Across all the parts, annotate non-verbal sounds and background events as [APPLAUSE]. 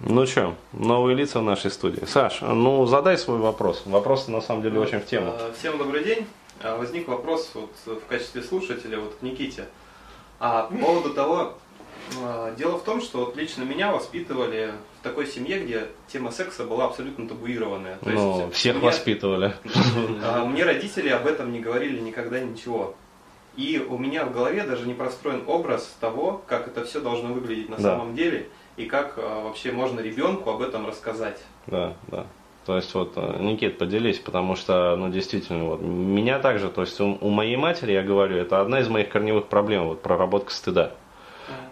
Ну что, новые лица в нашей студии. Саш, ну задай свой вопрос. Вопрос на самом деле очень в тему. А, Всем добрый день. А, Возник вопрос вот в качестве слушателя вот к Никите. А по поводу того, дело в том, что вот лично меня воспитывали в такой семье, где тема секса была абсолютно табуированная. То Ну, есть всех мне- воспитывали. [LAUGHS] а, Мне родители об этом не говорили никогда ничего. И у меня в голове даже не простроен образ того, как это все должно выглядеть на Да. самом деле, и как а, вообще можно ребенку об этом рассказать. Да, да. То есть вот, э, Никит, поделись, потому что, ну, действительно, вот, меня также, то есть у, у моей матери, я говорю, это одна из моих корневых проблем, вот, проработка стыда.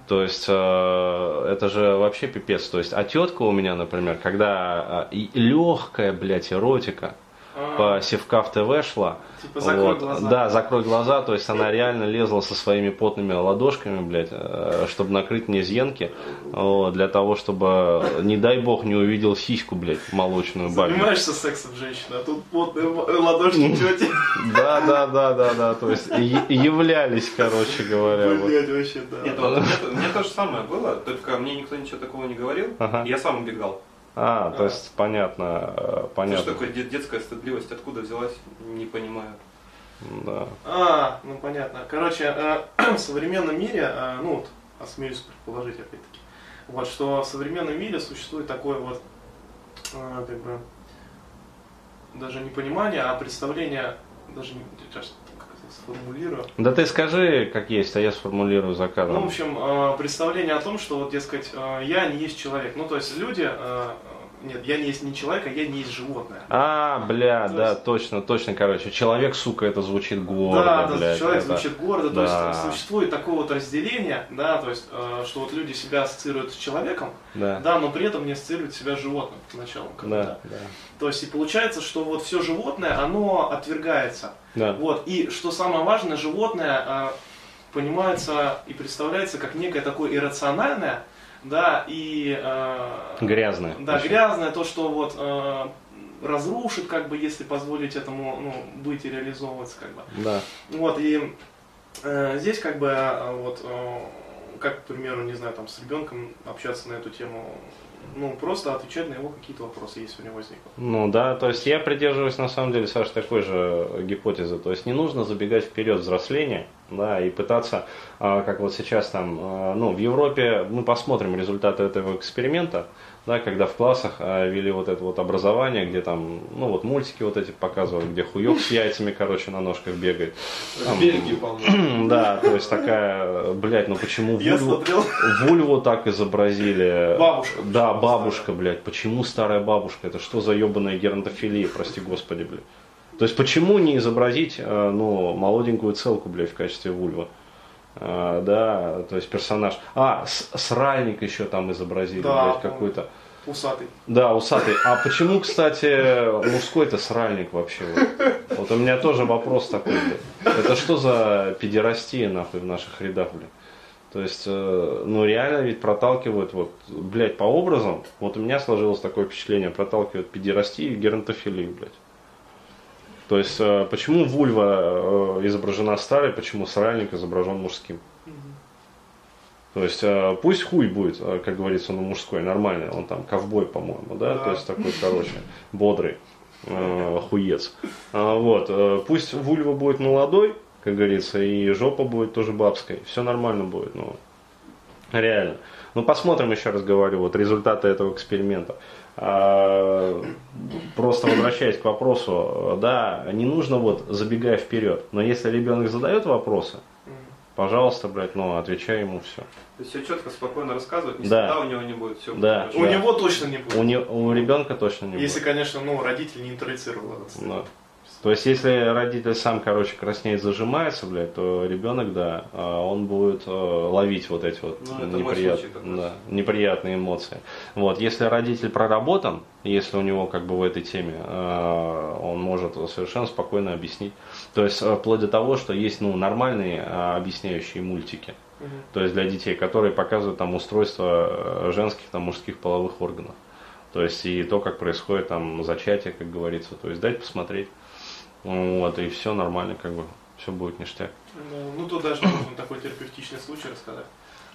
То есть э, это же вообще пипец. То есть, а тетка у меня, например, когда э, легкая, блядь, эротика по Севкав ТВ шла. Типа закрой вот, глаза. Да, закрой глаза. То есть она реально лезла со своими потными ладошками, блядь, э, чтобы накрыть мне зенки. вот, для того, чтобы, не дай бог, не увидел сиську, блядь, молочную бабью. Занимаешься сексом женщина, а тут потные ладошки тети. Да, да, да, да, да. То есть являлись, короче говоря. вот. Блять, вообще, да. Нет, вот, мне, то- же самое было, только мне никто ничего такого не говорил, я сам убегал. А, то есть понятно, э, Что понятно. такое де- детская стыдливость, откуда взялась, не понимаю. Да. А, ну понятно. Короче, э, [CLEARS THROAT] в современном мире, э, ну вот, осмелюсь предположить опять-таки, вот, что в современном мире существует такое вот, э, как бы, даже не понимание, а представление, даже не, сейчас сформулирую, Да ты скажи, как есть, а я сформулирую за Ну, в общем, э, представление о том, что, вот, дескать, э, я не есть человек. Ну, то есть люди, э, нет, я не есть не человек, а я не есть животное. А, бля, То да, есть- точно, точно, короче. Человек, сука, это звучит гордо, да, да, блядь. человек это- звучит гордо, то Да. есть существует такое вот разделение, да, то есть, э, что вот люди себя ассоциируют с человеком, Да, да, но при этом не ассоциируют себя с животным поначалу. да, да. То есть и получается, что вот все животное, оно отвергается. Да, Вот, и что самое важное, животное э, понимается и представляется как некое такое иррациональное, да, и э, грязное. да, очень. грязное, то, что вот э, разрушит, как бы, если позволить этому ну, быть и реализовываться, как бы. Да, Вот, и э, здесь, как бы, э, вот, э, как, к примеру, не знаю, там, с ребенком общаться на эту тему, ну, просто отвечать на его какие-то вопросы, если у него возникнут. ну да, то есть я придерживаюсь на самом деле, Саш, такой же гипотезы. То есть не нужно забегать вперед взросления, да, и пытаться, а, как вот сейчас там, а, ну, в Европе мы посмотрим результаты этого эксперимента, да, когда в классах а, вели вот это вот образование, где там, ну вот мультики вот эти показывали, где хуёк с яйцами, короче, на ножках бегает. Там- В Бельгии, по-моему. [CLEARS THROAT] Да, то есть такая, блядь, ну почему Я вульву, смотрел, вульву так изобразили? Бабушка. Да, бабушка, блядь. Почему старая бабушка? Это что за ебаная геронтофилия, прости господи, блядь. То есть почему не изобразить, э, ну, молоденькую целку, блядь, в качестве вульва? А, да, то есть персонаж. А, сральник еще там изобразили, Да, блядь, какой-то. усатый. Да, усатый. А почему, кстати, мужской-то сральник вообще? Вот? вот у меня тоже вопрос такой, блядь. Это что за педерастия, нахуй, в наших рядах, блядь? То есть, э, ну реально ведь проталкивают, вот, блядь, по образам, вот у меня сложилось такое впечатление, проталкивают педерастию и геронтофилию, блядь. То есть, э, почему вульва э, изображена старой, почему сральник изображен мужским? То есть э, пусть хуй будет, как говорится, ну мужской, нормальный, он там ковбой, по-моему, да, Да. то есть такой, короче, [LAUGHS] бодрый хуец. А, вот, пусть вульва будет молодой, как говорится, и жопа будет тоже бабской, все нормально будет, ну, реально. Ну, посмотрим еще раз говорю, вот результаты этого эксперимента. А, Просто возвращаясь к вопросу, да, не нужно вот забегая вперед, но если ребенок задает вопросы, пожалуйста, блядь, ну, отвечай ему все. То есть все четко, спокойно рассказывать, не Да. всегда у него не будет все. Да. У него точно не будет. У, не- у ребенка точно не Если, будет. конечно, ну, родитель не интроицировал. Да. То есть, если родитель сам, короче, краснеет, зажимается, блядь, то ребенок, да, а, он будет э, ловить вот эти вот Ну, неприят- случай да, неприятные эмоции. Вот, если родитель проработан, если у него как бы в этой теме, э, он может совершенно спокойно объяснить. То есть, э, вплоть до того, что есть, ну, нормальные объясняющие мультики. Мгм. То есть для детей, которые показывают там устройство женских, там мужских половых органов. То есть и то, как происходит там зачатие, как говорится. То есть дать посмотреть. Вот, и все нормально, как бы, все будет ништяк. Ну, ну, тут даже можно такой терапевтичный случай рассказать.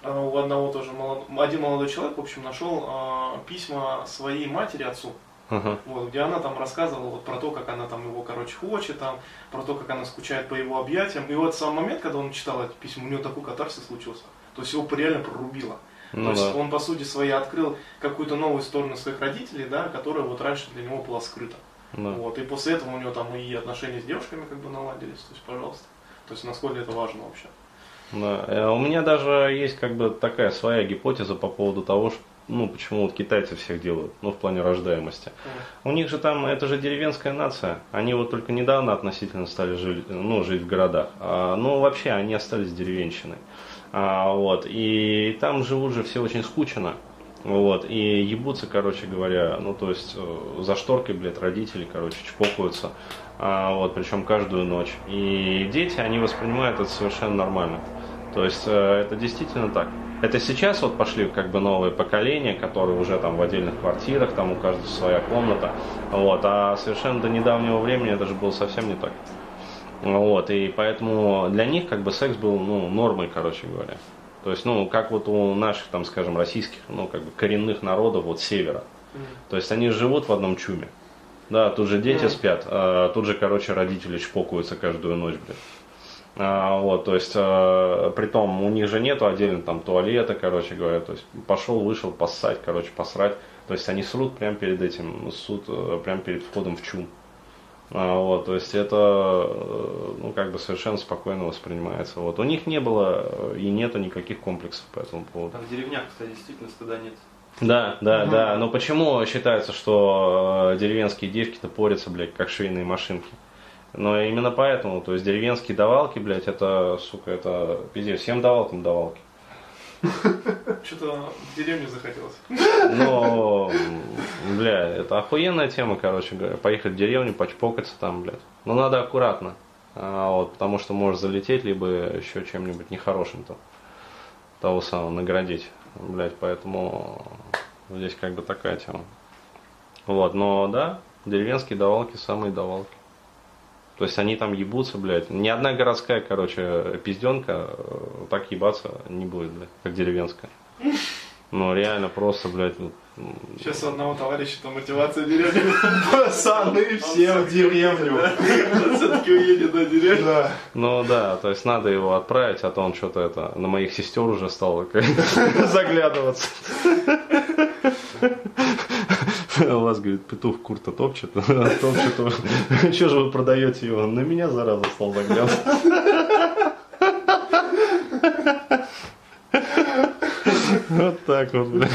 а, у одного тоже молод... один молодой человек, в общем, нашел а, письма своей матери отцу. Ага. Вот, где она там рассказывала вот про то, как она там его, короче, хочет, там, про то, как она скучает по его объятиям. И вот сам момент, когда он читал эти письма, у него такой катарсис случился. То есть его реально прорубило. Ну То есть да. он, по сути своей, открыл какую-то новую сторону своих родителей, да, которая вот раньше для него была скрыта. Да. Вот, и после этого у него там и отношения с девушками как бы наладились, то есть, пожалуйста. То есть, насколько это важно вообще. Да. Э, У меня даже есть как бы такая своя гипотеза по поводу того, что, ну, почему вот китайцы всех делают, ну, в плане рождаемости. У них же там, это же деревенская нация, они вот только недавно относительно стали жить, ну, жить в городах, а, ну, вообще они остались деревенщиной. А, вот, и там живут же все очень скучно, вот, и ебутся, короче говоря, ну, то есть, э, за шторкой, блядь, родители, короче, чпокаются, а, вот, причем каждую ночь. И дети, они воспринимают это совершенно нормально. То есть, э, это действительно так. Это сейчас вот пошли как бы новые поколения, которые уже там в отдельных квартирах, там у каждого своя комната, вот, а совершенно до недавнего времени это же было совсем не так. Вот, и поэтому для них как бы секс был, ну, нормой, короче говоря. То есть, ну, как вот у наших, там, скажем, российских, ну, как бы коренных народов вот севера. То есть они живут в одном чуме. Да, тут же дети Мгм. спят, а тут же, короче, родители чпокаются каждую ночь, блин. А, вот, то есть, э, притом у них же нету отдельно там туалета, короче говоря, то есть пошел, вышел, поссать, короче, посрать. То есть они срут прямо перед этим, срут э, прямо перед входом в чум. А, вот, то есть это, э, ну, как бы совершенно спокойно воспринимается. Вот, у них не было э, и нету никаких комплексов по этому поводу. Там в деревнях, кстати, действительно стыда нет. Да, да, Мгм. да. Но почему считается, что э, деревенские девки-то порятся, блядь, как швейные машинки? Но именно поэтому, то есть деревенские давалки, блядь, это, сука, это пиздец, всем давалкам давалки. [LAUGHS] Что-то в деревню захотелось. М, бля, это охуенная тема, короче говоря. Поехать в деревню, почпокаться там, блядь. Но надо аккуратно. А, вот, потому что можешь залететь, либо еще чем-нибудь нехорошим там. Того самого наградить. Блядь, поэтому здесь как бы такая тема. Вот, но да, деревенские давалки самые давалки. То есть они там ебутся, блядь. Ни одна городская, короче, пизденка э, так ебаться не будет, блядь, как деревенская. Ну, реально просто, блядь, ну, Сейчас у одного товарища там мотивация деревни. Пацаны все в деревню. Все-таки уедет на деревню. Да. Ну да, то есть надо его отправить, а то он что-то это на моих сестер уже стал [LAUGHS] заглядываться. У вас, говорит, петух курта топчет, [LAUGHS] топчет. Что же вы продаете его? На меня зараза стал заглядываться. Вот так вот, бля.